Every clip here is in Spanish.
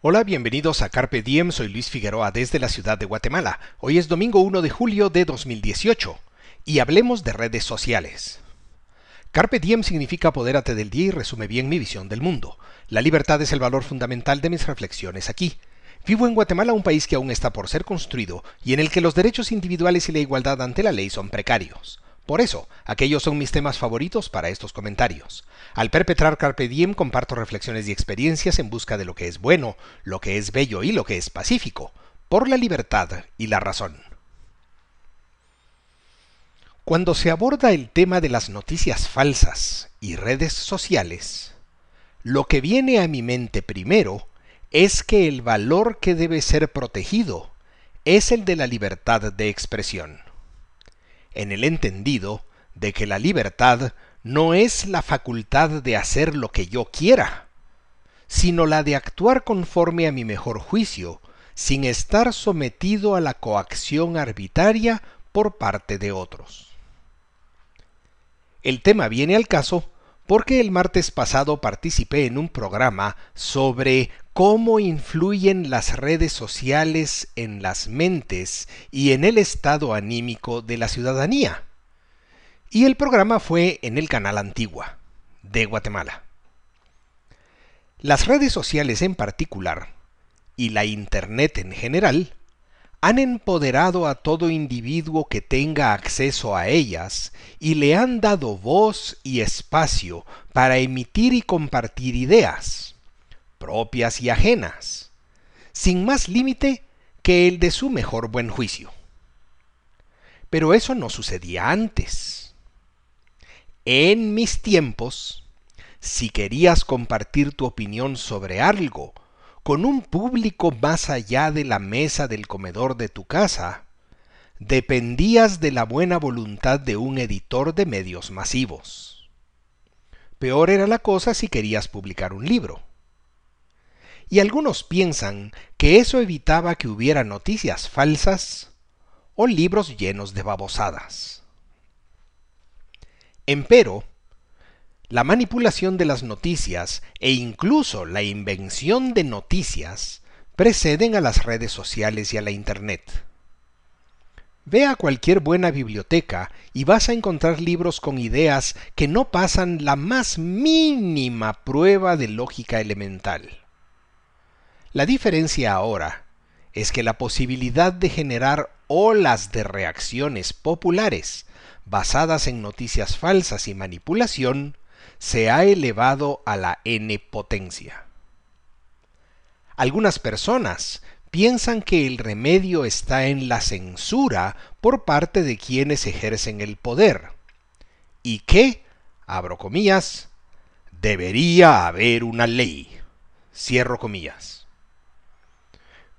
Hola, bienvenidos a Carpe Diem, soy Luis Figueroa desde la ciudad de Guatemala. Hoy es domingo 1 de julio de 2018 y hablemos de redes sociales. Carpe Diem significa apodérate del día y resume bien mi visión del mundo. La libertad es el valor fundamental de mis reflexiones aquí. Vivo en Guatemala, un país que aún está por ser construido y en el que los derechos individuales y la igualdad ante la ley son precarios. Por eso, aquellos son mis temas favoritos para estos comentarios. Al perpetrar Carpe Diem comparto reflexiones y experiencias en busca de lo que es bueno, lo que es bello y lo que es pacífico, por la libertad y la razón. Cuando se aborda el tema de las noticias falsas y redes sociales, lo que viene a mi mente primero es que el valor que debe ser protegido es el de la libertad de expresión en el entendido de que la libertad no es la facultad de hacer lo que yo quiera, sino la de actuar conforme a mi mejor juicio, sin estar sometido a la coacción arbitraria por parte de otros. El tema viene al caso porque el martes pasado participé en un programa sobre cómo influyen las redes sociales en las mentes y en el estado anímico de la ciudadanía. Y el programa fue en el canal Antigua, de Guatemala. Las redes sociales en particular, y la Internet en general, han empoderado a todo individuo que tenga acceso a ellas y le han dado voz y espacio para emitir y compartir ideas propias y ajenas, sin más límite que el de su mejor buen juicio. Pero eso no sucedía antes. En mis tiempos, si querías compartir tu opinión sobre algo con un público más allá de la mesa del comedor de tu casa, dependías de la buena voluntad de un editor de medios masivos. Peor era la cosa si querías publicar un libro y algunos piensan que eso evitaba que hubiera noticias falsas o libros llenos de babosadas. Empero, la manipulación de las noticias e incluso la invención de noticias preceden a las redes sociales y a la Internet. Ve a cualquier buena biblioteca y vas a encontrar libros con ideas que no pasan la más mínima prueba de lógica elemental. La diferencia ahora es que la posibilidad de generar olas de reacciones populares basadas en noticias falsas y manipulación se ha elevado a la n potencia. Algunas personas piensan que el remedio está en la censura por parte de quienes ejercen el poder y que, abro comillas, debería haber una ley, cierro comillas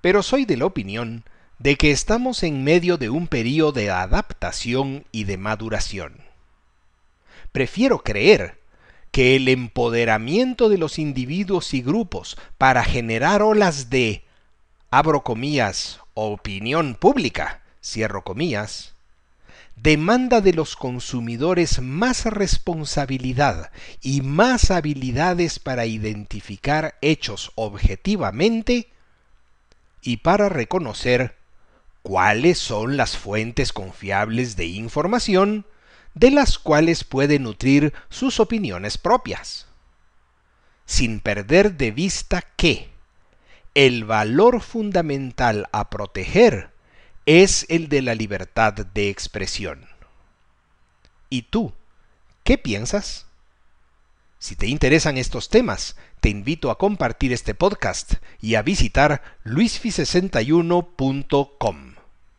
pero soy de la opinión de que estamos en medio de un período de adaptación y de maduración. Prefiero creer que el empoderamiento de los individuos y grupos para generar olas de, abro comillas, opinión pública, cierro comillas, demanda de los consumidores más responsabilidad y más habilidades para identificar hechos objetivamente y para reconocer cuáles son las fuentes confiables de información de las cuales puede nutrir sus opiniones propias, sin perder de vista que el valor fundamental a proteger es el de la libertad de expresión. ¿Y tú, qué piensas? Si te interesan estos temas, te invito a compartir este podcast y a visitar luisfi61.com.